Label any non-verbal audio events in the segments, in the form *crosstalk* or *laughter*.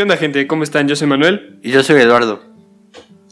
¿Qué onda gente? ¿Cómo están? Yo soy Manuel Y yo soy Eduardo,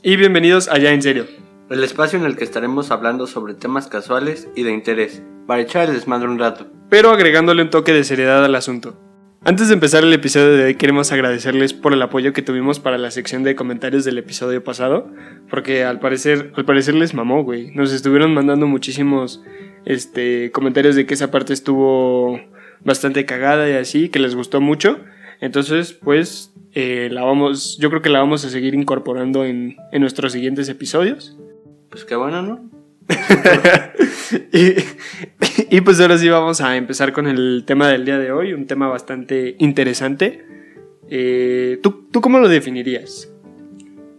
y bienvenidos a Ya en Serio. el espacio en el que estaremos hablando sobre temas casuales y de interés, para echar el desmadre un rato. pero agregándole un toque de seriedad al asunto. Antes de empezar el episodio de hoy queremos agradecerles por el apoyo que tuvimos para la sección de comentarios del episodio pasado, porque al parecer, al parecer les mamó, güey. Nos estuvieron mandando muchísimos este, comentarios de que esa parte estuvo bastante cagada y así, que les gustó mucho. Entonces, pues, eh, la vamos, yo creo que la vamos a seguir incorporando en, en nuestros siguientes episodios. Pues qué bueno, ¿no? *laughs* y, y pues ahora sí vamos a empezar con el tema del día de hoy, un tema bastante interesante. Eh, ¿tú, ¿Tú cómo lo definirías?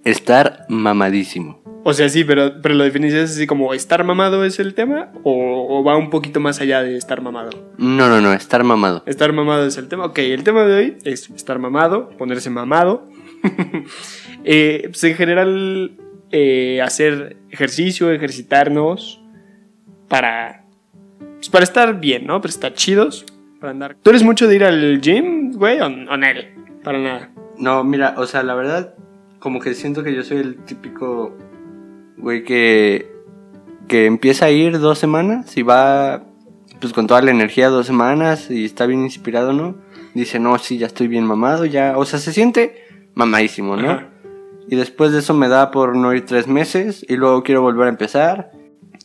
Estar mamadísimo. O sea, sí, pero, pero lo definirías así como estar mamado es el tema o, o va un poquito más allá de estar mamado. No, no, no, estar mamado. Estar mamado es el tema. Ok, el tema de hoy es estar mamado, ponerse mamado. *laughs* Eh, pues en general, eh, hacer ejercicio, ejercitarnos para, pues para estar bien, ¿no? Para estar chidos, para andar. ¿Tú eres mucho de ir al gym, güey, o, o no? Para nada. No, mira, o sea, la verdad, como que siento que yo soy el típico güey que, que empieza a ir dos semanas y va pues con toda la energía dos semanas y está bien inspirado, ¿no? Dice, no, sí, ya estoy bien mamado, ya, o sea, se siente mamadísimo, ¿no? Ajá. Y después de eso me da por no ir tres meses y luego quiero volver a empezar.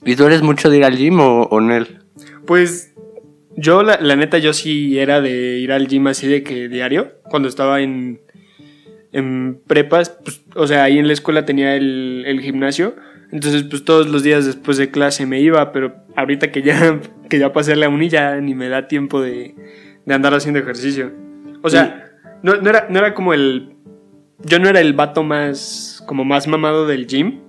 ¿Y tú eres mucho de ir al gym o, o Nel? Pues yo, la, la neta, yo sí era de ir al gym así de que diario. Cuando estaba en, en prepas, pues, o sea, ahí en la escuela tenía el, el gimnasio. Entonces, pues todos los días después de clase me iba, pero ahorita que ya, *laughs* que ya pasé la uni ya ni me da tiempo de, de andar haciendo ejercicio. O sea, no, no era, no era como el... Yo no era el vato más, como más mamado del gym.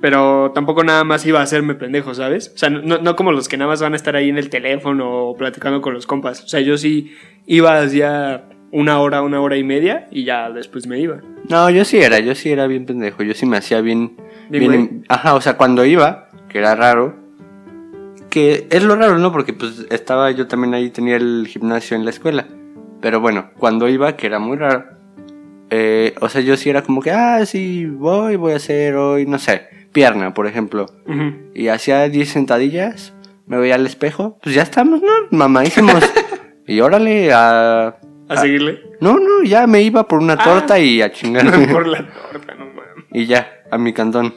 Pero tampoco nada más iba a hacerme pendejo, ¿sabes? O sea, no, no como los que nada más van a estar ahí en el teléfono o platicando con los compas. O sea, yo sí iba hacía una hora, una hora y media y ya después me iba. No, yo sí era, yo sí era bien pendejo, yo sí me hacía bien... Bien, bien ajá, o sea, cuando iba, que era raro, que es lo raro, ¿no? Porque pues estaba yo también ahí, tenía el gimnasio en la escuela. Pero bueno, cuando iba, que era muy raro, eh, o sea, yo sí era como que, ah, sí, voy, voy a hacer hoy, no sé, pierna, por ejemplo. Y hacía 10 sentadillas, me veía al espejo, pues ya estamos, ¿no? Mamadísimos. *laughs* y órale, a... ¿A seguirle? No, no, ya me iba por una Ah. torta y a chingar. *laughs* Por la torta, no mames. y ya, a mi cantón.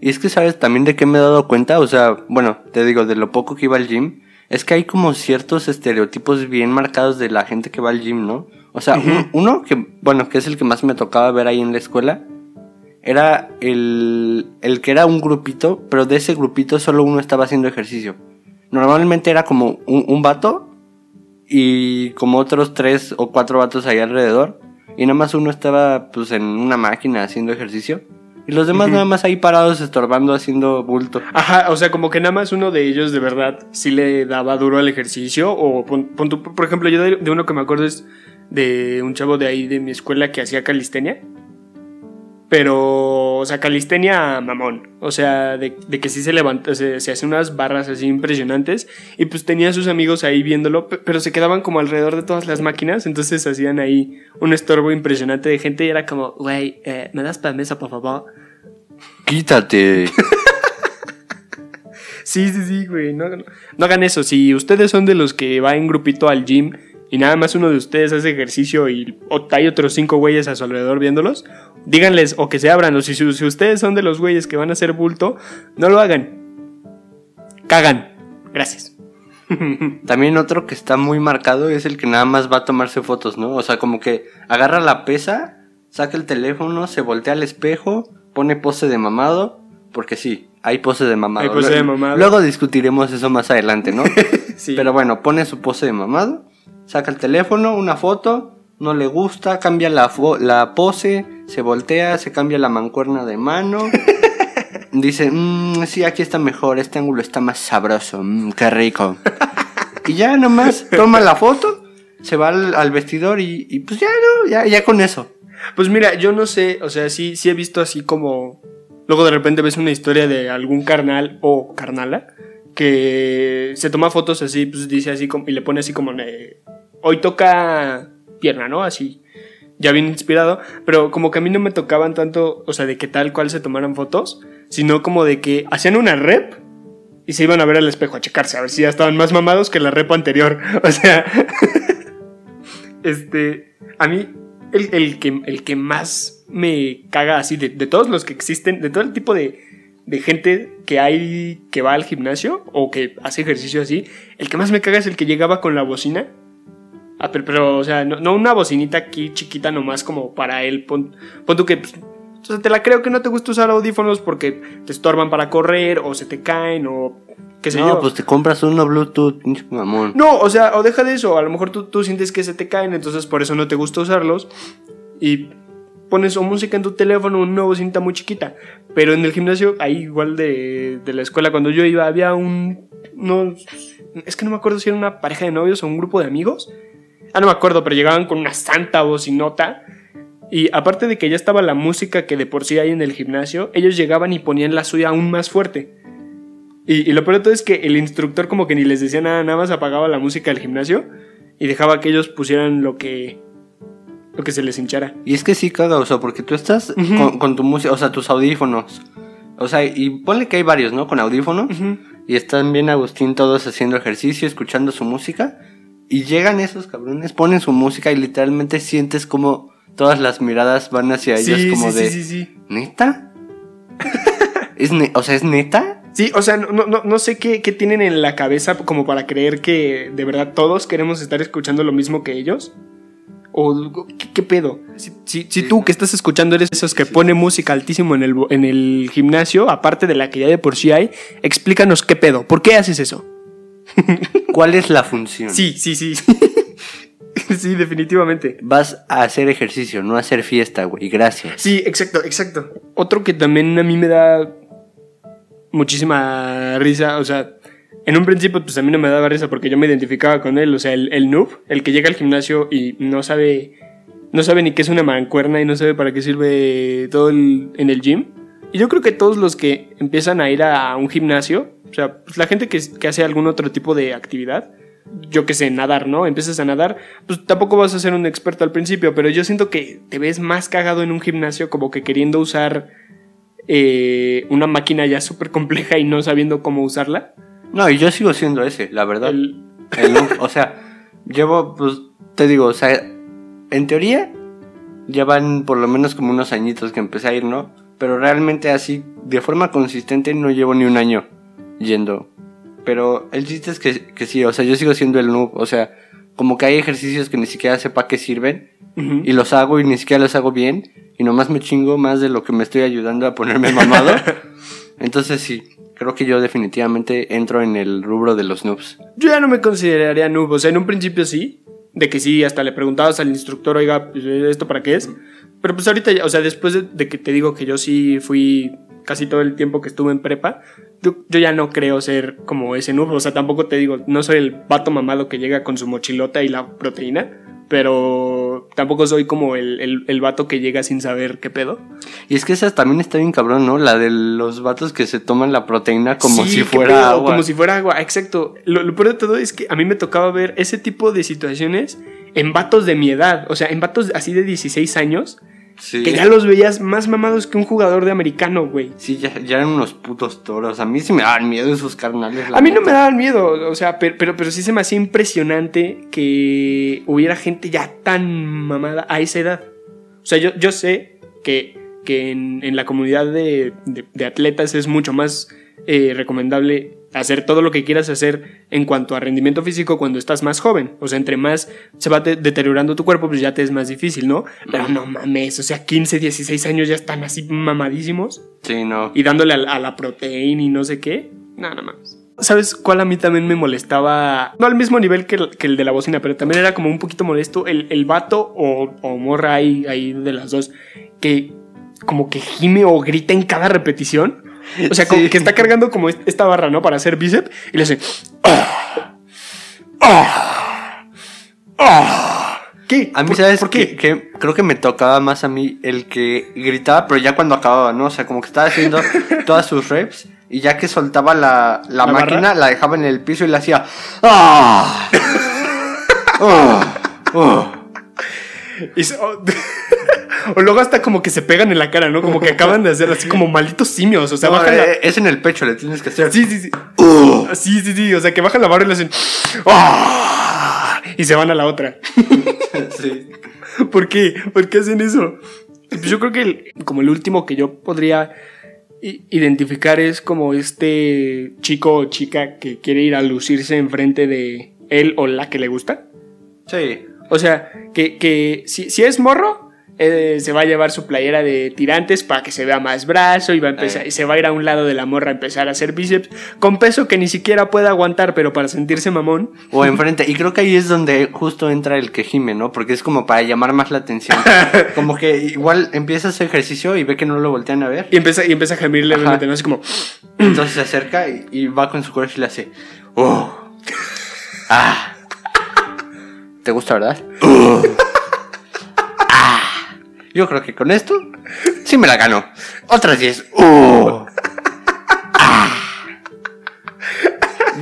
Y es que, ¿sabes también de qué me he dado cuenta? O sea, bueno, te digo, de lo poco que iba al gym, es que hay como ciertos estereotipos bien marcados de la gente que va al gym, ¿no? O sea, un- uno que, bueno, que es el que más me tocaba ver ahí en la escuela, era el, el que era un grupito, pero de ese grupito solo uno estaba haciendo ejercicio. Normalmente era como un, un vato y como otros tres o cuatro vatos ahí alrededor. Y nada más uno estaba pues en una máquina haciendo ejercicio. Y los demás nada más ahí parados estorbando haciendo bulto. Ajá, o sea, como que nada más uno de ellos de verdad sí le daba duro al ejercicio. O pon- por ejemplo, yo de, de uno que me acuerdo es de un chavo de ahí de mi escuela que hacía calistenia. Pero, o sea, calistenia mamón. O sea, de, de que sí se levanta, se, se hace unas barras así impresionantes. Y pues tenía a sus amigos ahí viéndolo, pe- pero se quedaban como alrededor de todas las máquinas. Entonces hacían ahí un estorbo impresionante de gente y era como, güey, eh, ¿me das permiso, por favor? Quítate. *laughs* Sí, sí, sí, güey. No, no- no hagan eso. Si ustedes son de los que va en grupito al gym y nada más uno de ustedes hace ejercicio y hay otros cinco güeyes a su alrededor viéndolos, díganles o que se abran. O si, ustedes son de los güeyes que van a hacer bulto, no lo hagan. Cagan. Gracias. *laughs* También otro que está muy marcado es el que nada más va a tomarse fotos, ¿no? O sea, como que agarra la pesa, saca el teléfono, se voltea al espejo, pone pose de mamado, porque sí, hay pose de mamado. Hay pose de mamado. Luego discutiremos eso más adelante, ¿no? *laughs* Sí. Pero bueno, pone su pose de mamado, saca el teléfono, una foto, no le gusta, cambia la, la pose, se voltea, se cambia la mancuerna de mano. *laughs* Dice, "Mm, sí, aquí está mejor, este ángulo está más sabroso, mm, qué rico. y ya nomás toma la foto, se va al, al vestidor y, y pues ya, no, ya, ya con eso. Pues mira, yo no sé, o sea, sí, sí he visto así como. Luego de repente ves una historia de algún carnal o carnala que se toma fotos así, pues dice así como, y le pone así como, hoy toca pierna, ¿no? Así. ya bien inspirado, pero como que a mí no me tocaban tanto, o sea, de que tal cual se tomaran fotos, sino como de que hacían una rep y se iban a ver al espejo a checarse, a ver si ya estaban más mamados que la rep anterior. *laughs* O sea, este, a mí el, que, el que más me caga así, de, de todos los que existen, de todo el tipo de, de gente que hay que va al gimnasio o que hace ejercicio así, el que más me caga es el que llegaba con la bocina. Ah, pero, pero, o sea, no, no una bocinita aquí chiquita nomás como para él. Pon, pon tú que pues, o sea, te la creo que no te gusta usar audífonos porque te estorban para correr o se te caen o qué sé no, yo. pues te compras uno Bluetooth, mamón. No, o sea, o deja de eso. A lo mejor tú, tú sientes que se te caen, entonces por eso no te gusta usarlos. Y pones o música en tu teléfono, una bocinita muy chiquita. Pero en el gimnasio, ahí igual de, de la escuela, cuando yo iba, había un. No, es que no me acuerdo si era una pareja de novios o un grupo de amigos. Ah, no me acuerdo, pero llegaban con una santa bocinota. Y aparte de que ya estaba la música que de por sí hay en el gimnasio, ellos llegaban y ponían la suya aún más fuerte. Y, y lo peor de todo es que el instructor como que ni les decía nada, nada más apagaba la música del gimnasio y dejaba que ellos pusieran lo que, lo que se les hinchara. Y es que sí caga, o sea, porque tú estás con tu música, o sea, tus audífonos. O sea, y ponle que hay varios, ¿no? Con audífonos. Y están bien Agustín todos haciendo ejercicio, escuchando su música. Y llegan esos cabrones, ponen su música y literalmente sientes como todas las miradas van hacia ellos como sí, de... sí, sí, sí. ¿Neta? *laughs* ¿Es ne- o sea, ¿es neta? Sí, o sea, no, no, no sé qué, qué tienen en la cabeza como para creer que de verdad todos queremos estar escuchando lo mismo que ellos. ¿O qué, qué pedo? Si, si- si tú que estás escuchando eres esos que pone música altísimo en el, en el gimnasio, aparte de la que ya de por sí hay, explícanos qué pedo. ¿Por qué haces eso? *laughs* ¿Cuál es la función? Sí, sí, sí. *laughs* sí, definitivamente. Vas a hacer ejercicio, no a hacer fiesta, güey. Gracias. Sí, exacto, exacto. Otro que también a mí me da muchísima risa, o sea, en un principio pues a mí no me daba risa porque yo me identificaba con él, o sea, el, el noob, el que llega al gimnasio y no sabe, no sabe ni qué es una mancuerna y no sabe para qué sirve todo el- en el gym. Y yo creo que todos los que empiezan a ir a un gimnasio, o sea, pues la gente que, que hace algún otro tipo de actividad, yo que sé, nadar, ¿no? Empiezas a nadar, pues tampoco vas a ser un experto al principio, pero yo siento que te ves más cagado en un gimnasio como que queriendo usar eh, una máquina ya súper compleja y no sabiendo cómo usarla. No, y yo sigo siendo ese, la verdad. El- o sea, llevo, pues, te digo, o sea, en teoría, llevan por lo menos como unos añitos que empecé a ir, ¿no? Pero realmente así, de forma consistente, no llevo ni un año yendo. Pero el chiste es que, que sí, o sea, yo sigo siendo el noob, o sea, como que hay ejercicios que ni siquiera sé para qué sirven, y los hago y ni siquiera los hago bien, y nomás me chingo más de lo que me estoy ayudando a ponerme *laughs* mamado. Entonces sí, creo que yo definitivamente entro en el rubro de los noobs. Yo ya no me consideraría noob, o sea, en un principio sí, de que sí, hasta le preguntabas al instructor, oiga, pues, ¿esto para qué es? Pero pues ahorita, ya, o sea, después de, de que te digo que yo sí fui casi todo el tiempo que estuve en prepa, yo, yo ya no creo ser como ese noob, o sea, tampoco te digo, no soy el vato mamado que llega con su mochilota y la proteína, pero tampoco soy como el, el, el vato que llega sin saber qué pedo. Y es que esa también está bien cabrón, ¿no? La de los vatos que se toman la proteína como Sí, si fuera pedo, agua. Como si fuera agua, exacto. Lo, lo peor de todo es que a mí me tocaba ver ese tipo de situaciones en vatos de mi edad. O sea, en vatos así de 16 años, Sí. que ya los veías más mamados que un jugador de americano, güey. Sí, ya, ya eran unos putos toros. A mí sí me daban miedo esos carnales. A mí no me daban miedo, o sea, pero, pero, pero sí se me hacía impresionante que hubiera gente ya tan mamada a esa edad. O sea, yo, yo sé que, que en, en la comunidad de, de- de atletas es mucho más eh, recomendable hacer todo lo que quieras hacer en cuanto a rendimiento físico cuando estás más joven. O sea, entre más se va de- deteriorando tu cuerpo, pues ya te es más difícil, ¿no? Pero no mames, o sea, 15, 16 años ya están así mamadísimos Sí, no. y dándole a, a la proteína y no sé qué. No, no mames. ¿Sabes cuál a mí también me molestaba? No al mismo nivel que el, que el de la bocina, pero también era como un poquito molesto el, el vato o, o morra ahí, ahí de las dos que como que gime o grita en cada repetición. O sea, como Sí. que está cargando como est- esta barra, ¿no? Para hacer bíceps y le hace... "Ah, ah, ah". ¿Qué? A mí, ¿Por- ¿sabes ¿Por qué? Que creo que me tocaba más a mí el que gritaba, pero ya cuando acababa, ¿no? O sea, como que estaba haciendo *laughs* todas sus reps y ya que soltaba la, la, ¿La máquina, barra? la dejaba en el piso y le hacía. ¡Ah! *laughs* ¡Ah! ¡Ah! Y se- o, *laughs* o luego hasta como que se pegan en la cara, ¿no? Como que acaban de hacer así como malditos simios. O sea, No, bajan la- eh, Es en el pecho, le tienes que hacer. Sí, sí, sí. Sí, sí, sí. O sea, que bajan la barra y le hacen. ¡Ah! Y se van a la otra. *laughs* Sí. ¿Por qué? ¿Por qué hacen eso? Pues yo creo que el- como el último que yo podría identificar es como este chico o chica que quiere ir a lucirse enfrente de él o la que le gusta. Sí. O sea, que, que si, si es morro, eh, se va a llevar su playera de tirantes para que se vea más brazo y va a empezar, Eh. y se va a ir a un lado de la morra a empezar a hacer bíceps con peso que ni siquiera puede aguantar, pero para sentirse mamón. O enfrente. Y creo que ahí es donde justo entra el que gime, ¿no? Porque es como para llamar más la atención. *laughs* Como que igual empieza ese ejercicio y ve que no lo voltean a ver. Y empieza, y empieza a gemir levemente. ¿no? Así como, Entonces se acerca y, y va con su corazón y le hace. "Oh. *laughs* Ah. ¿Te gusta, verdad? "Oh. *laughs* Ah. Yo creo que con esto sí me la gano. Otras 10. "Oh. Ah.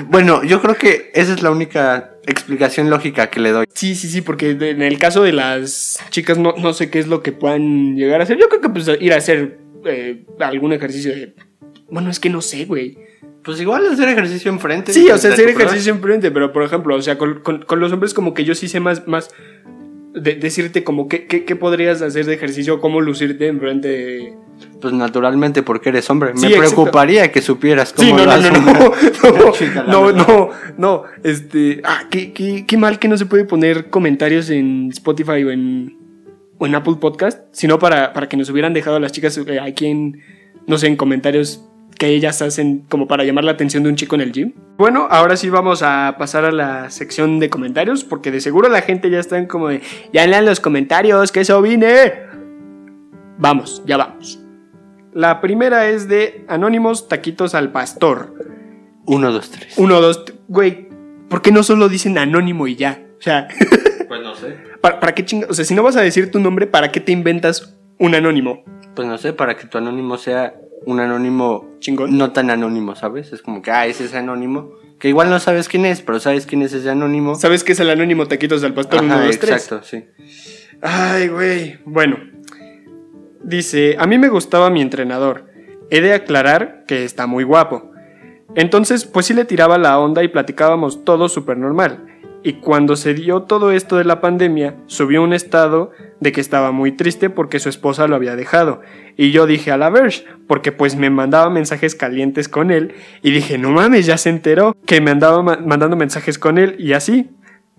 Bueno, yo creo que esa es la única explicación lógica que le doy. Sí, sí, sí, porque en el caso de las chicas no, no sé qué es lo que puedan llegar a hacer. Yo creo que pues ir a hacer eh, algún ejercicio de... Bueno, es que no sé, güey. Pues igual hacer ejercicio enfrente. Sí, o sea, hacer ejercicio enfrente, pero por ejemplo, o sea, con, con- con los hombres como que yo sí sé más, más de, decirte como qué, qué, qué podrías hacer de ejercicio, cómo lucirte enfrente de... Pues naturalmente porque eres hombre. Sí, Me exacto. preocuparía que supieras cómo Sí, no, lo no, no, no, *laughs* no, no, no, este, ah, qué, qué, qué mal que no se puede poner comentarios en Spotify o en, o en Apple Podcast, sino para, para que nos hubieran dejado las chicas eh, aquí en, no sé, en comentarios que ellas hacen como para llamar la atención de un chico en el gym. Bueno, ahora sí vamos a pasar a la sección de comentarios, porque de seguro la gente ya está en como de, ya lean los comentarios, que eso vine. Vamos, ya vamos. La primera es de Anónimos Taquitos al Pastor. Uno, dos, tres. Uno, dos, güey, ¿por qué no solo dicen anónimo y ya? O sea, *laughs* Pues no sé. ¿para, para qué chinga? O sea, si no vas a decir tu nombre, ¿para qué te inventas un anónimo? Pues no sé, para que tu anónimo sea un anónimo Chingón. no tan anónimo, ¿sabes? Es como que, ah, ese es anónimo. Que igual no sabes quién es, pero sabes quién es ese anónimo. ¿Sabes qué es el anónimo Taquitos al Pastor? Ajá, Uno, dos, tres. exacto, sí. Ay, güey. Bueno, dice, a mí me gustaba mi entrenador. He de aclarar que está muy guapo. Entonces, pues sí le tiraba la onda y platicábamos todo súper normal. Y cuando se dio todo esto de la pandemia, subió un estado de que estaba muy triste porque su esposa lo había dejado. Y yo dije a la Verge, porque pues me mandaba mensajes calientes con él. Y dije, no mames, ya se enteró que me andaba ma- mandando mensajes con él y así.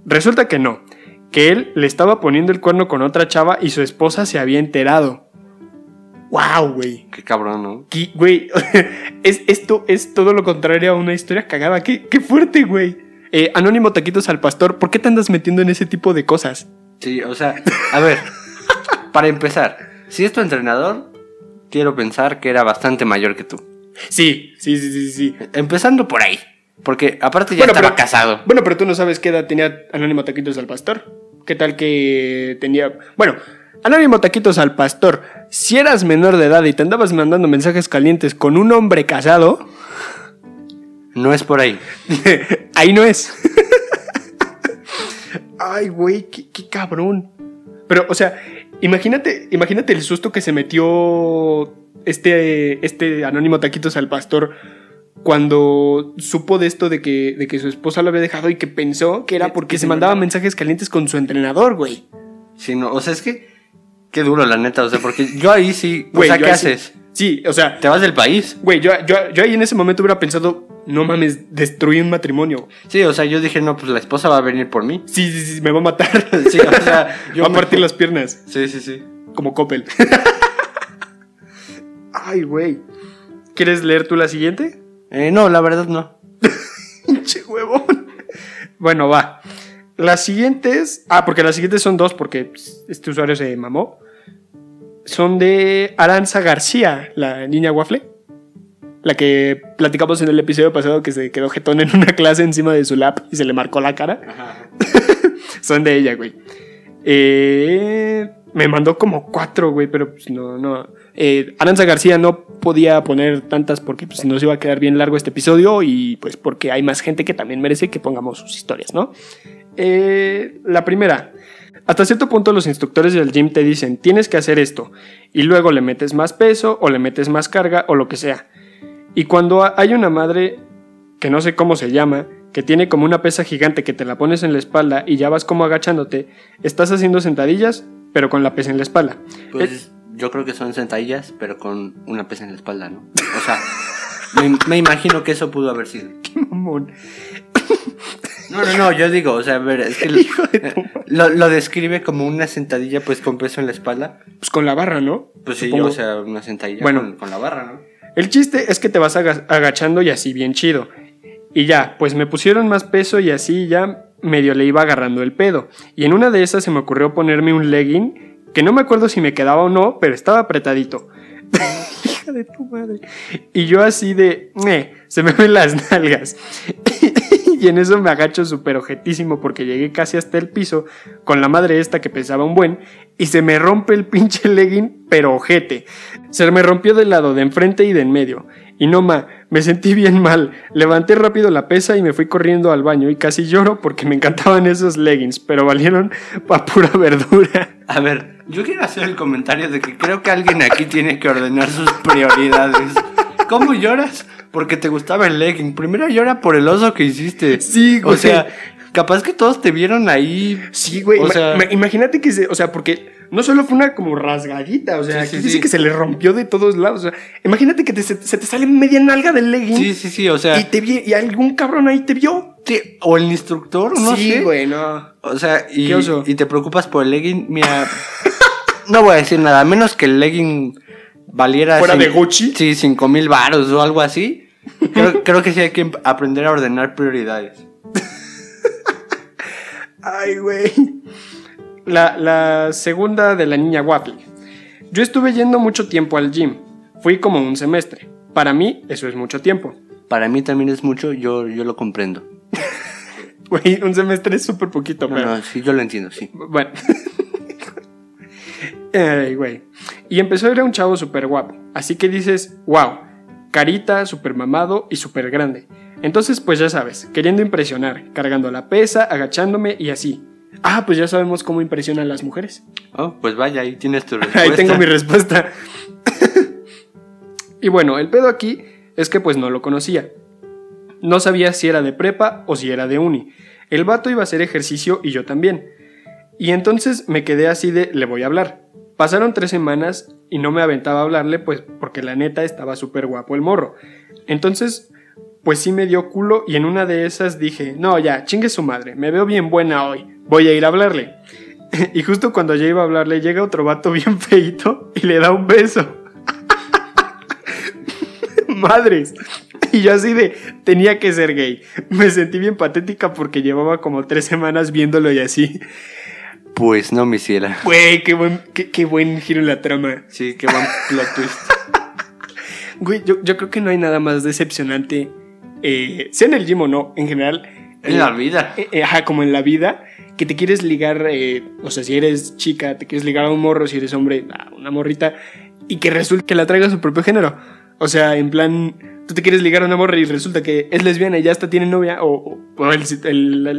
Resulta que no, que él le estaba poniendo el cuerno con otra chava y su esposa se había enterado. ¡Wow, güey! Qué cabrón, ¿no? Güey, *laughs* es, esto es todo lo contrario a una historia cagada. ¡Qué, qué fuerte, güey! Eh, Anónimo Taquitos al Pastor, ¿por qué te andas metiendo en ese tipo de cosas? Sí, o sea, a ver, para empezar, si es tu entrenador, quiero pensar que era bastante mayor que tú. Sí, sí, sí, sí, sí. Empezando por ahí. Porque aparte ya Bueno, estaba pero- casado. Bueno, pero tú no sabes qué edad tenía Anónimo Taquitos al Pastor. ¿Qué tal que tenía... Bueno, Anónimo Taquitos al Pastor, si eras menor de edad y te andabas mandando mensajes calientes con un hombre casado, No es por ahí. *laughs* ahí no es. Ay, güey, qué, qué cabrón. Pero, o sea, imagínate, imagínate el susto que se metió este, este Anónimo Taquitos al Pastor cuando supo de esto de que, de que su esposa lo había dejado y que pensó que era Que- porque que se mandaba mensajes calientes con su entrenador, güey. Sí, no, o sea, es que. Qué duro, la neta. O sea, porque yo ahí sí. O sea, ¿qué sí- haces? Sí, o sea, ¿Te vas del país? güey, yo, yo, yo ahí en ese momento hubiera pensado, no mames, destruí un matrimonio. Sí, o sea, yo dije, no, pues la esposa va a venir por mí. Sí, sí, sí, me va a matar. *laughs* Sí, o sea, yo *laughs* va a me- partir las piernas. Sí, sí, sí. Como Coppel. *laughs* Ay, güey. ¿Quieres leer tú la siguiente? Eh, no, la verdad no. Pinche huevón. Bueno, va. Las siguientes. Ah, porque las siguientes son dos, porque pues, este usuario se mamó. Son de Aranza García, la niña waffle. La que platicamos en el episodio pasado que se quedó jetón en una clase encima de su lap y se le marcó la cara. *laughs* Son de ella, güey. Eh, me mandó como cuatro, güey, pero pues no, no. Eh, Aranza García no podía poner tantas porque pues nos iba a quedar bien largo este episodio y pues porque hay más gente que también merece que pongamos sus historias, ¿no? Eh, la primera. Hasta cierto punto los instructores del gym te dicen, tienes que hacer esto, y luego le metes más peso o le metes más carga o lo que sea. Y cuando hay una madre, que no sé cómo se llama, que tiene como una pesa gigante que te la pones en la espalda y ya vas como agachándote, estás haciendo sentadillas, pero con la pesa en la espalda. Pues yo creo que son sentadillas, pero con una pesa en la espalda, ¿no? O sea, me, me imagino que eso pudo haber sido. *laughs* ¡Qué mamón! No, no, no, yo digo, o sea, a ver, es que *laughs* lo, Hijo de tu madre. lo, lo describe como una sentadilla pues con peso en la espalda. Pues con la barra, ¿no? Pues sí, Supongo. o sea, una sentadilla Bueno. con, con la barra, ¿no? El chiste es que te vas aga- agachando y así bien chido. Y ya, pues me pusieron más peso y así ya medio le iba agarrando el pedo. Y en una de esas se me ocurrió ponerme un legging, que no me acuerdo si me quedaba o no, pero estaba apretadito. *laughs* Hija de tu madre. Y yo así de, "Eh, se me ven las nalgas. Y en eso me agacho súper ojetísimo porque llegué casi hasta el piso con la madre esta que pesaba un buen y se me rompe el *laughs* pinche legging, pero ojete. Se me rompió del lado de enfrente y de en medio. Y no ma, me sentí bien mal. Levanté rápido la pesa y me fui corriendo al baño y casi lloro porque me encantaban esos leggings, pero valieron pa' pura verdura. A ver, yo quiero hacer el comentario de que creo que alguien aquí tiene que ordenar sus prioridades. ¿Cómo lloras? Porque te gustaba el legging. Primero llora por el oso que hiciste. Sí, O güey. sea, capaz que todos te vieron ahí. Sí, güey. O sea- ima- imagínate que se, o sea, porque no solo fue una como rasgadita, o sea, Sí, sí, sí. que se le rompió de todos lados. O sea, imagínate que te- se, se te sale media nalga del legging Sí, sí, sí, o sea. y te vi- y algún cabrón ahí te vio. sí, o el instructor, no sí, sé. güey, no. O sea, y, y te preocupas por el legging. Mira, *laughs* no voy a decir nada, menos que el legging valiera. ¿Fuera cin- de Gucci? Sí, cinco mil varos o algo así. Creo, *laughs* creo que sí hay que aprender a ordenar prioridades. *laughs* Ay, güey. La, la segunda de la niña Waffle. Yo estuve yendo mucho tiempo al gym. Fui como un semestre. Para mí, eso es mucho tiempo. Para mí también es mucho, yo, yo lo comprendo. *laughs* Güey, un semestre es súper poquito, No, pero. no, sí, yo lo entiendo, sí. Bueno. Ay, güey. Y empezó a ir a un chavo súper guapo. Así que dices, wow, carita, súper mamado y súper grande. Entonces, pues ya sabes, queriendo impresionar, cargando la pesa, agachándome y así. Ah, pues ya sabemos cómo impresionan las mujeres. Oh, pues vaya, ahí tienes tu respuesta. *laughs* Ahí tengo mi respuesta. *laughs* y bueno, el pedo aquí es que pues no lo conocía. No sabía si era de prepa o si era de uni. El vato iba a hacer ejercicio y yo también. Y entonces me quedé así de, le voy a hablar. Pasaron tres semanas y no me aventaba a hablarle pues porque la neta estaba súper guapo el morro. Entonces, pues sí me dio culo y en una de esas dije, no, ya, chingue su madre, me veo bien buena hoy, voy a ir a hablarle. *laughs* Y justo cuando ya iba a hablarle, llega otro vato bien *laughs* feito y le da un beso. *laughs* Madres. Y yo así de, tenía que ser gay. Me sentí bien patética porque llevaba como tres semanas viéndolo y así. Pues no me hiciera. Güey, qué buen, qué, qué buen giro en la trama. Sí, qué buen plot twist. *laughs* Güey, yo, yo creo que no hay nada más decepcionante, eh, sea en el gym o no, en general. En eh, la vida. eh, eh, ajá, como en la vida, que te quieres ligar, eh, o sea, si eres chica, te quieres ligar a un morro, si eres hombre, a una morrita, y que resulta que la traiga a su propio género. O sea, en plan, tú te quieres ligar a una morra y resulta que es lesbiana y ya hasta tiene novia, o, o- o el- el- la,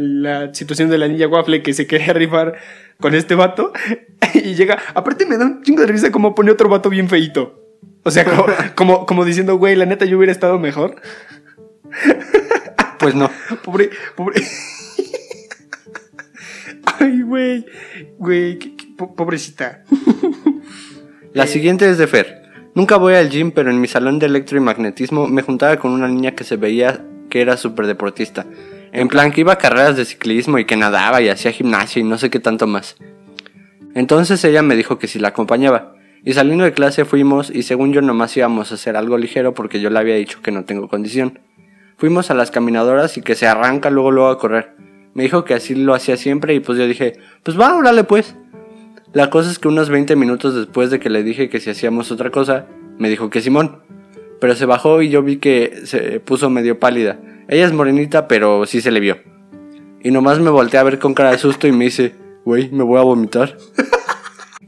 la situación de la niña waffle que se quería *laughs* rifar con este vato, *laughs* y llega, aparte me da un chingo de risa como pone otro vato bien feito. O sea, como, *laughs* como, como diciendo, güey, la neta yo hubiera estado mejor. Pues no. *laughs* Pobre, pobre. Ay, güey. Güey, pobrecita. La siguiente es de Fer. Nunca voy al gym, pero en mi salón de electro y magnetismo me juntaba con una niña que se veía que era súper deportista. En plan que iba a carreras de ciclismo y que nadaba y hacía gimnasia y no sé qué tanto más. Entonces ella me dijo que si la acompañaba. Y saliendo de clase fuimos y según yo nomás íbamos a hacer algo ligero porque yo le había dicho que no tengo condición. Fuimos a las caminadoras y que se arranca luego luego a correr. Me dijo que así lo hacía siempre y pues yo dije, pues va, órale pues. La cosa es que unos 20 minutos después de que le dije que si hacíamos otra cosa, me dijo que Simón. Pero se bajó y yo vi que se puso medio pálida. Ella es morenita, pero sí se le vio. Y nomás me volteé a ver con cara de susto y me dice, güey, me voy a vomitar.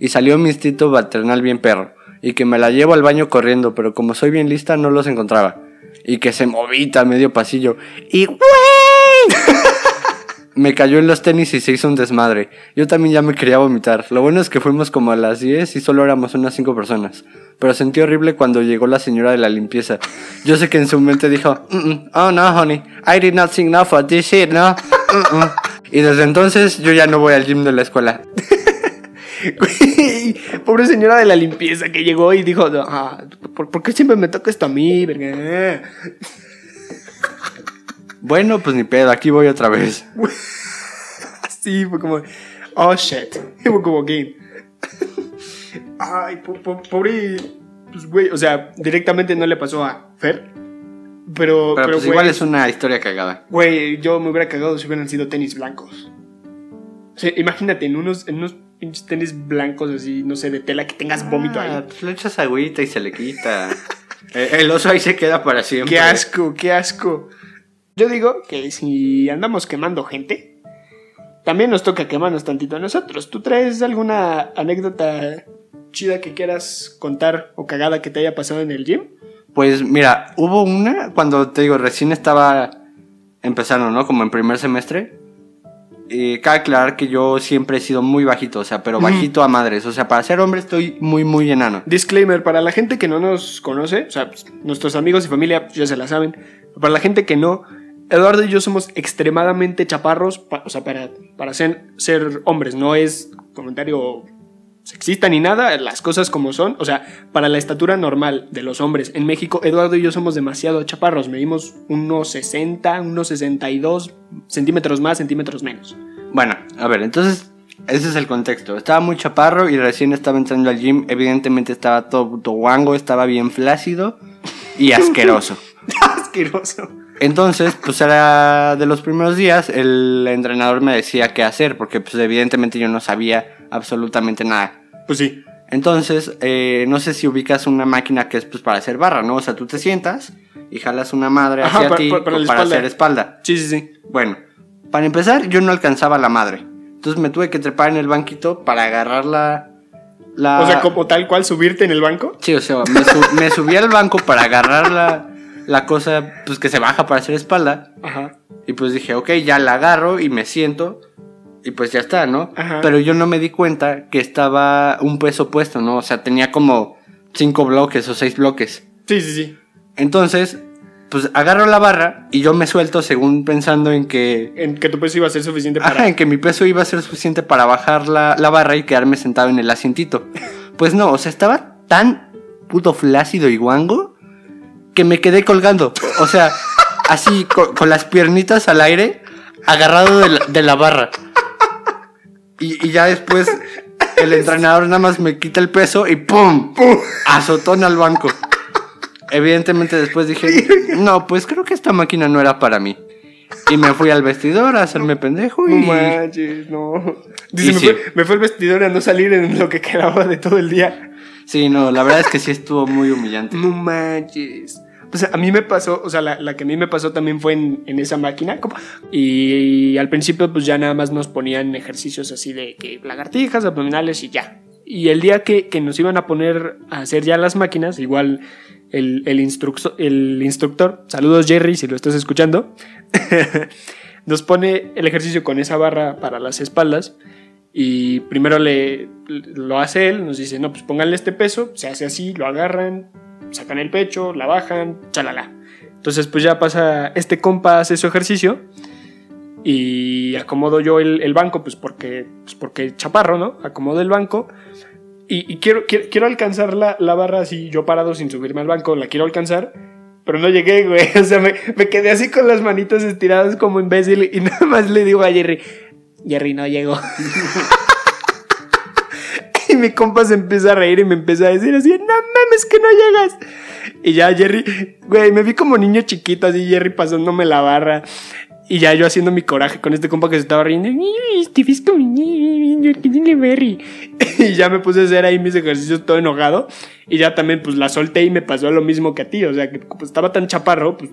y salió mi instinto maternal bien perro. Y que me la llevo al baño corriendo, pero como soy bien lista no los encontraba. Y que se movita a medio pasillo. Y güey. Me cayó en los tenis y se hizo un desmadre. Yo también ya me quería vomitar. Lo bueno es que fuimos como a las 10 y solo éramos unas 5 personas. Pero sentí horrible cuando llegó la señora de la limpieza. Yo sé que en su mente dijo, "Mm, mm, oh no, honey, I did not sing enough for this shit, no. Mm, mm". Y desde entonces yo ya no voy al gym de la escuela. *laughs* Pobre señora de la limpieza que llegó y dijo, ah, ¿por, por qué siempre me toca esto a mí? Bueno, pues ni pedo, aquí voy otra vez. *laughs* Así fue como, oh shit, *laughs* fue como game. Ay, po- po- pobre, pues güey, o sea, directamente no le pasó a Fer, pero, Pero, pero, pues igual es una historia cagada. güey, yo me hubiera cagado si hubieran sido tenis blancos. O sea, imagínate, en unos, en unos pinches tenis blancos así, no sé, de tela que tengas vómito Ah, ahí. pues le echas agüita y se le quita. *laughs* Eh, el oso ahí se queda para siempre. Qué asco, qué asco. Yo digo que si andamos quemando gente, también nos toca quemarnos tantito a nosotros. ¿Tú traes alguna anécdota chida que quieras contar o cagada que te haya pasado en el gym? Pues mira, hubo una cuando te digo, recién estaba empezando, ¿no? Como en primer semestre. Cabe aclarar que yo siempre he sido muy bajito, o sea, pero bajito a madres. O sea, para ser hombre estoy muy, muy enano. Disclaimer, para la gente que no nos conoce, o sea, pues, nuestros amigos y familia pues, ya se la saben. Para la gente que no, Eduardo y yo somos extremadamente chaparros, pa- o sea, para, para ser, ser hombres, no es comentario sexista ni nada, las cosas como son, o sea, para la estatura normal de los hombres en México, Eduardo y yo somos demasiado chaparros, medimos unos 60, unos 62 centímetros más, centímetros menos. Bueno, a ver, entonces ese es el contexto. Estaba muy chaparro y recién estaba entrando al gym. Evidentemente estaba todo guango, estaba bien flácido y asqueroso. *laughs* Asqueroso. Entonces, pues era de los primeros días, el entrenador me decía qué hacer, porque pues evidentemente yo no sabía absolutamente nada. Pues sí. Entonces, eh, no sé si ubicas una máquina que es pues para hacer barra, ¿no? O sea, tú te sientas y jalas una madre Ajá, hacia pa- ti pa- para para hacer espalda. Sí, sí, sí. Bueno, para empezar, yo no alcanzaba la madre. Entonces me tuve que trepar en el banquito para agarrar la... la... O sea, como tal cual subirte en el banco. Sí, o sea, me, su- me subí al banco para agarrar la, la cosa pues que se baja para hacer espalda. Ajá. Y pues dije, ok, ya la agarro y me siento. Y pues ya está, ¿no? Ajá. Pero yo no me di cuenta que estaba un peso puesto, ¿no? O sea, tenía como cinco bloques o seis bloques. Sí, sí, sí. Entonces, pues agarro la barra y yo me suelto según pensando en que... En que tu peso iba a ser suficiente para. Ajá, en que mi peso iba a ser suficiente para bajar la, la barra y quedarme sentado en el asientito. Pues no, o sea, estaba tan puto flácido y guango que me quedé colgando. O sea, así, co- con, las piernitas al aire, agarrado de la, de la barra. Y, y ya después el entrenador nada más me quita el peso y ¡pum! Azotón al banco. Evidentemente después dije, no, pues creo que esta máquina no era para mí. Y me fui al vestidor a hacerme pendejo y... No manches, no. Dice, Y me, sí. fue, me fue el vestidor a no salir en lo que quedaba de todo el día. Sí, no, la verdad es que sí estuvo muy humillante. No manches. Pues a mí me pasó, o sea, la, que a mí me pasó también fue en, en esa máquina. como- Y, al principio, pues ya nada más nos ponían ejercicios así de que lagartijas, abdominales y ya. Y el día que, que nos iban a poner a hacer ya las máquinas, igual el, el, el instructor, saludos Jerry si lo estás escuchando, *laughs* nos pone el ejercicio con esa barra para las espaldas. Y primero le, lo hace él, nos dice, no, pues pónganle este peso, se hace así, lo agarran, sacan el pecho, la bajan, chalala. Entonces pues ya pasa, este compa hace su ejercicio y acomodo yo el, el banco, pues porque, pues porque chaparro, ¿no? Acomodo el banco y, y quiero, quiero, quiero alcanzar la, la barra así, yo parado sin subirme al banco, la quiero alcanzar, pero no llegué, güey. *laughs* O sea, me, me quedé así con las manitas estiradas como imbécil y *laughs* nada más le digo a Jerry, Jerry no llegó. *laughs* y mi compa se empieza a reír y me empieza a decir así, no mames que no llegas. Y ya Jerry, güey, me vi como niño chiquito así, Jerry pasándome la barra. Y ya yo haciendo mi coraje con este compa que se estaba riendo. Este. *laughs* Y ya me puse a hacer ahí mis ejercicios todo enojado. Y ya también pues la solté y me pasó lo mismo que a ti. O sea, que pues, estaba tan chaparro, pues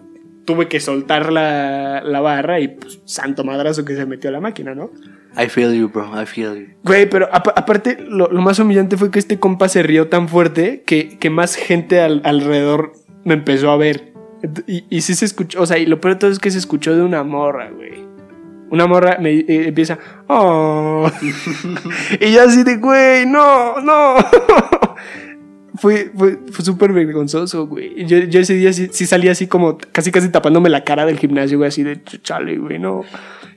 tuve que soltar la, la barra y pues santo madrazo que se metió a la máquina, ¿no? I feel you, bro, I feel you. Güey, pero apa- aparte lo, lo más humillante fue que este compa se rió tan fuerte que, que más gente al- alrededor me empezó a ver. Y, y sí se escuchó, o sea, y lo peor de todo es que se escuchó de una morra, güey. una morra me eh, empieza, oh. *laughs* y yo así de, güey, no, no. *laughs* fue fue, fue súper vergonzoso, güey. Yo, yo ese día sí, sí salí así como casi casi tapándome la cara del gimnasio, güey, así de, chale, güey, no.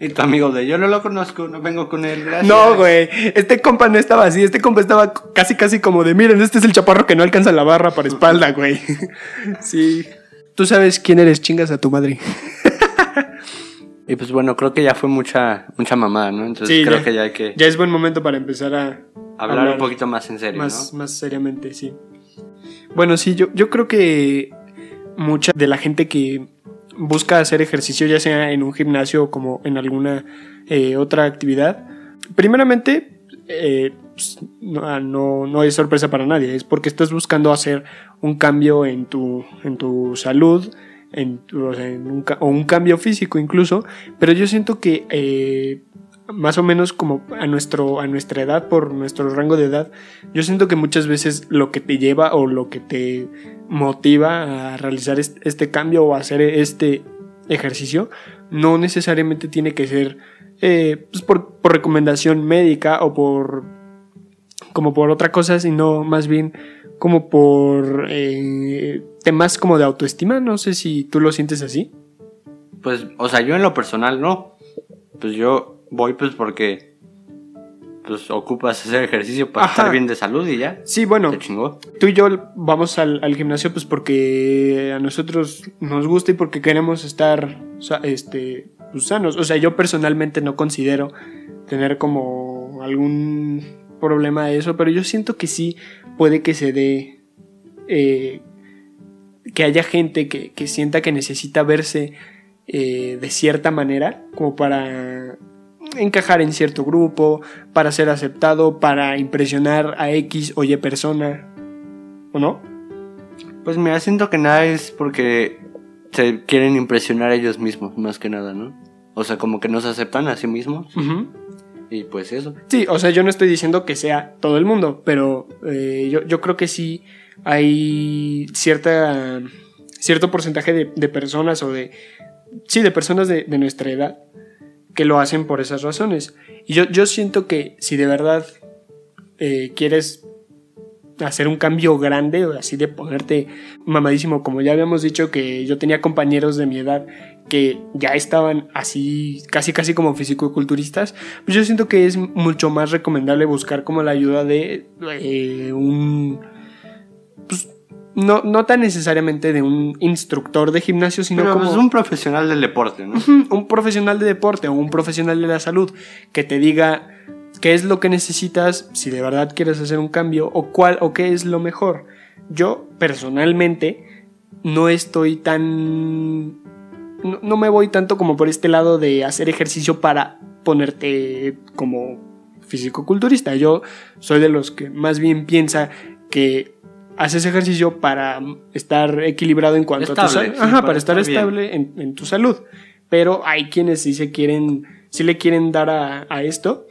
Y tu amigo de yo no lo conozco, no vengo con él, gracias. No, güey. Este compa no estaba así. Este compa estaba casi, casi como de, miren, este es el chaparro que no alcanza la barra para espalda, güey. *laughs* Sí. Tú sabes quién eres, chingas a tu madre. *laughs* Y pues bueno, creo que ya fue mucha, mucha mamada, ¿no? Entonces Sí, creo ya. que ya hay que Ya es buen momento para empezar a hablar, un poquito más en serio, más, ¿no? más seriamente, sí. Bueno, sí, yo, yo creo que mucha de la gente que busca hacer ejercicio, ya sea en un gimnasio o como en alguna eh, otra actividad, primeramente, eh, pues, no, ah, no, no es sorpresa para nadie, es porque estás buscando hacer un cambio en tu, en tu salud, en, o, sea, en un, o un cambio físico incluso, pero yo siento que eh, más o menos como a, nuestro, a nuestra edad, por nuestro rango de edad, yo siento que muchas veces lo que te lleva o lo que te motiva a realizar est- este cambio o a hacer este ejercicio no necesariamente tiene que ser eh, pues por, por recomendación médica o por como por otra cosa, sino más bien como por eh, temas como de autoestima. No sé si tú lo sientes así. Pues, o sea, yo en lo personal no. Pues yo voy pues porque pues ocupas hacer ejercicio para Ajá. estar bien de salud y ya. Sí, bueno, Se chingó. tú y yo vamos al, al gimnasio pues porque a nosotros nos gusta y porque queremos estar este, pues, sanos. O sea, yo personalmente no considero tener como algún problema de eso, pero yo siento que sí puede que se dé, eh, que haya gente que, que sienta que necesita verse eh, de cierta manera, como para encajar en cierto grupo, para ser aceptado, para impresionar a X o Y persona, ¿o no? Pues mira, siento que nada es porque se quieren impresionar a ellos mismos, más que nada, ¿no? O sea, como que no se aceptan a sí mismos y pues eso. Sí, o sea, yo no estoy diciendo que sea todo el mundo, pero eh, yo, yo creo que sí hay cierta, cierto porcentaje de, de personas o de... Sí, de personas de, de nuestra edad que lo hacen por esas razones. Y yo, yo siento que si de verdad eh, quieres hacer un cambio grande, o así de ponerte mamadísimo, como ya habíamos dicho que yo tenía compañeros de mi edad que ya estaban así, casi casi como fisicoculturistas, pues yo siento que es mucho más recomendable buscar como la ayuda de eh, un... Pues, no, no tan necesariamente de un instructor de gimnasio, sino Pero como pues un profesional del deporte, ¿no? Un profesional de deporte o un profesional de la salud que te diga qué es lo que necesitas si de verdad quieres hacer un cambio o cuál o qué es lo mejor. Yo personalmente no estoy tan no, no me voy tanto como por este lado de hacer ejercicio para ponerte como fisicoculturista. Yo soy de los que más bien piensa que haces ejercicio para estar equilibrado en cuanto a tu salud. sí, Ajá, para para estar estable en, en tu salud. Pero hay quienes sí se quieren, sí le quieren dar a, a esto.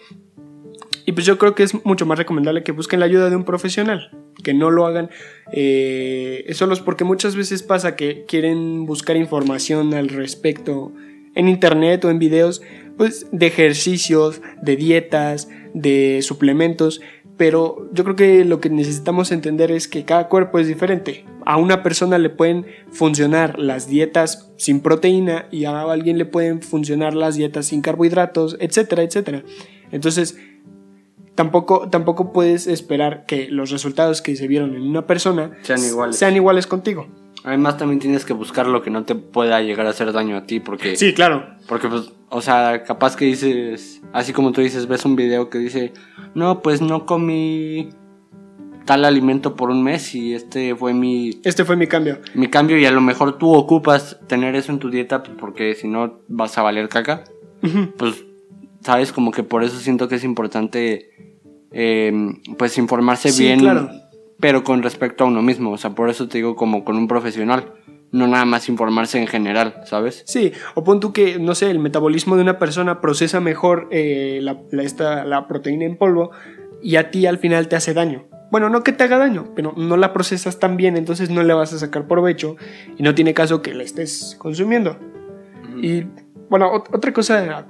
Y pues yo creo que es mucho más recomendable que busquen la ayuda de un profesional, que no lo hagan eh, solos, porque muchas veces pasa que quieren buscar información al respecto en internet o en videos, pues de ejercicios, de dietas, de suplementos, pero yo creo que lo que necesitamos entender es que cada cuerpo es diferente. A una persona le pueden funcionar las dietas sin proteína y a alguien le pueden funcionar las dietas sin carbohidratos, etcétera, etcétera. Entonces, tampoco, tampoco puedes esperar que los resultados que se vieron en una persona Sean iguales. sean iguales contigo. Además también tienes que buscar lo que no te pueda llegar a hacer daño a ti porque... Sí, claro. Porque pues, o sea, capaz que dices, así como tú dices, ves un video que dice, no, pues no comí tal alimento por un mes y este fue mi, Este fue mi cambio. mi cambio y a lo mejor tú ocupas tener eso en tu dieta pues, porque si no vas a valer caca. Pues, sabes, como que por eso siento que es importante, eh, pues, informarse Sí, bien, claro. Pero con respecto a uno mismo. O sea, por eso te digo como con un profesional, no nada más informarse en general, ¿sabes? Sí, o pon tú que, no sé, el metabolismo de una persona procesa mejor eh, la, la- esta- la proteína en polvo y a ti al final te hace daño. Bueno, no que te haga daño, pero no la procesas tan bien, entonces no le vas a sacar provecho y no tiene caso que la estés consumiendo. Y bueno, ot- otra cosa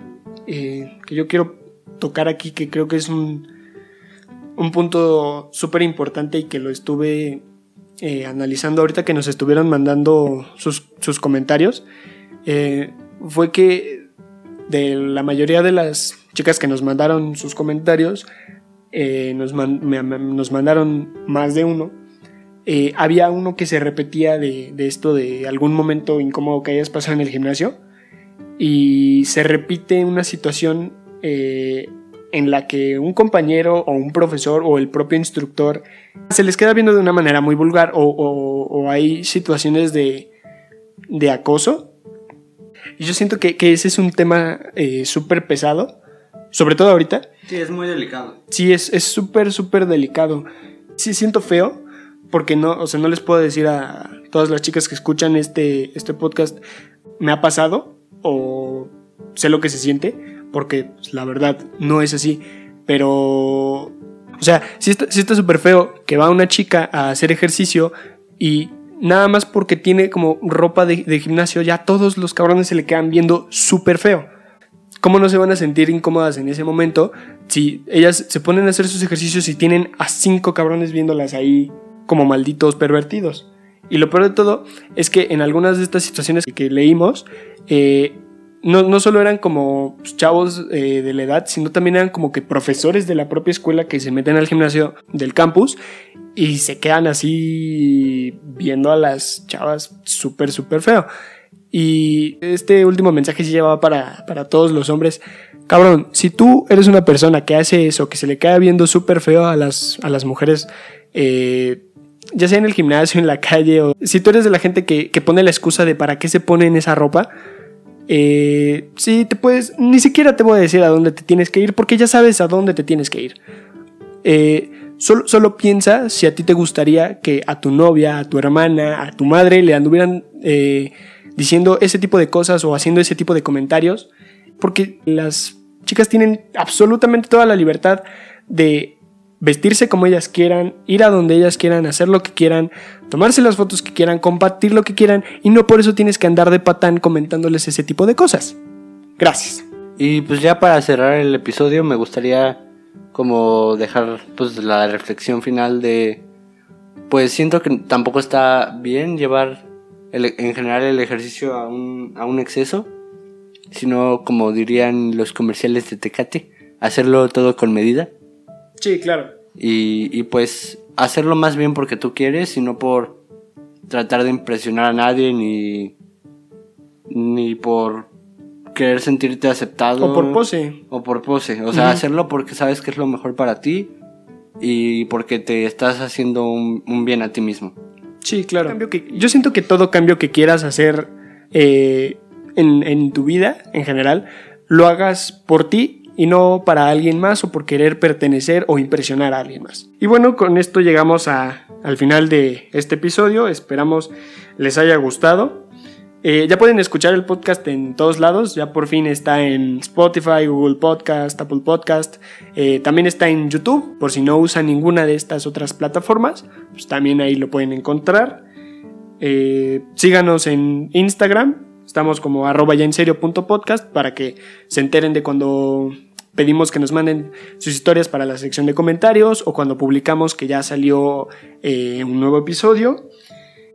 eh, que yo quiero tocar aquí, que creo que es un, un punto súper importante y que lo estuve eh, analizando ahorita que nos estuvieron mandando sus, sus comentarios, eh, fue que de la mayoría de las chicas que nos mandaron sus comentarios, eh, nos, nos, mandaron más de uno. había uno que se repetía de, de, esto de algún momento incómodo que hayas pasado en el gimnasio y se repite una situación en la que un compañero o un profesor o el propio instructor se les queda viendo de una manera muy vulgar o, hay situaciones de, de, acoso. Y yo siento que, ese es un tema eh, súper pesado, sobre todo ahorita. Sí, es muy delicado. Sí, es súper, súper delicado. Sí, siento feo porque no, o sea, no les puedo decir a todas las chicas que escuchan este, este podcast, me ha pasado o sé lo que se siente, porque pues, la verdad no es así. Pero, o sea, si está súper feo que va una chica a hacer ejercicio y nada más porque tiene como ropa de, gimnasio, ya todos los cabrones se le quedan viendo súper feo. ¿Cómo no se van a sentir incómodas en ese momento si ellas se ponen a hacer sus ejercicios y tienen a cinco cabrones viéndolas ahí como malditos pervertidos? Y lo peor de todo es que en algunas de estas situaciones que leímos, eh, no, no solo eran como chavos eh, de la edad, sino también eran como que profesores de la propia escuela que se meten al gimnasio del campus y se quedan así viendo a las chavas súper, súper feo. Y este último mensaje se llevaba para, para todos los hombres. Cabrón, si tú eres una persona que hace eso, que se le queda viendo súper feo a las, a las mujeres, eh, ya sea en el gimnasio, en la calle, o si tú eres de la gente que, que pone la excusa de para qué se ponen esa ropa, eh, sí, te puedes, ni siquiera te voy a decir a dónde te tienes que ir porque ya sabes a dónde te tienes que ir. Eh, solo, solo, piensa si a ti te gustaría que a tu novia, a tu hermana, a tu madre le anduvieran eh, diciendo ese tipo de cosas o haciendo ese tipo de comentarios, porque las chicas tienen absolutamente toda la libertad de vestirse como ellas quieran, ir a donde ellas quieran, hacer lo que quieran, tomarse las fotos que quieran, compartir lo que quieran y no por eso tienes que andar de patán comentándoles ese tipo de cosas. Gracias. Y pues ya para cerrar el episodio me gustaría como dejar pues la reflexión final de pues siento que tampoco está bien llevar en general el ejercicio a un, a un exceso, sino como dirían los comerciales de Tecate, hacerlo todo con medida. Sí, claro. Y, y pues hacerlo más bien porque tú quieres y no por tratar de impresionar a nadie ni, ni por querer sentirte aceptado. O por pose. O por pose. O sea, hacerlo porque sabes que es lo mejor para ti y porque te estás haciendo un, bien a ti mismo. Sí, claro. Cambio que, yo siento que todo cambio que quieras hacer eh, en, en tu vida en general, lo hagas por ti y no para alguien más o por querer pertenecer o impresionar a alguien más. Y bueno, con esto llegamos a, al final de este episodio. Esperamos les haya gustado. Eh, ya pueden escuchar el podcast en todos lados. Ya por fin está en Spotify, Google Podcast, Apple Podcast. Eh, también está en YouTube. Por si no usan ninguna de estas otras plataformas, pues también ahí lo pueden encontrar. Eh, síganos en Instagram. Estamos como arroba ya en serio punto podcast para que se enteren de cuando pedimos que nos manden sus historias para la sección de comentarios o cuando publicamos que ya salió eh, un nuevo episodio.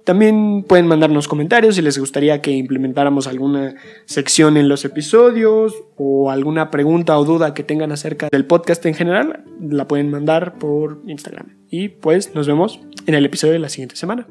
También pueden mandarnos comentarios si les gustaría que implementáramos alguna sección en los episodios o alguna pregunta o duda que tengan acerca del podcast en general, la pueden mandar por Instagram. Y pues nos vemos en el episodio de la siguiente semana.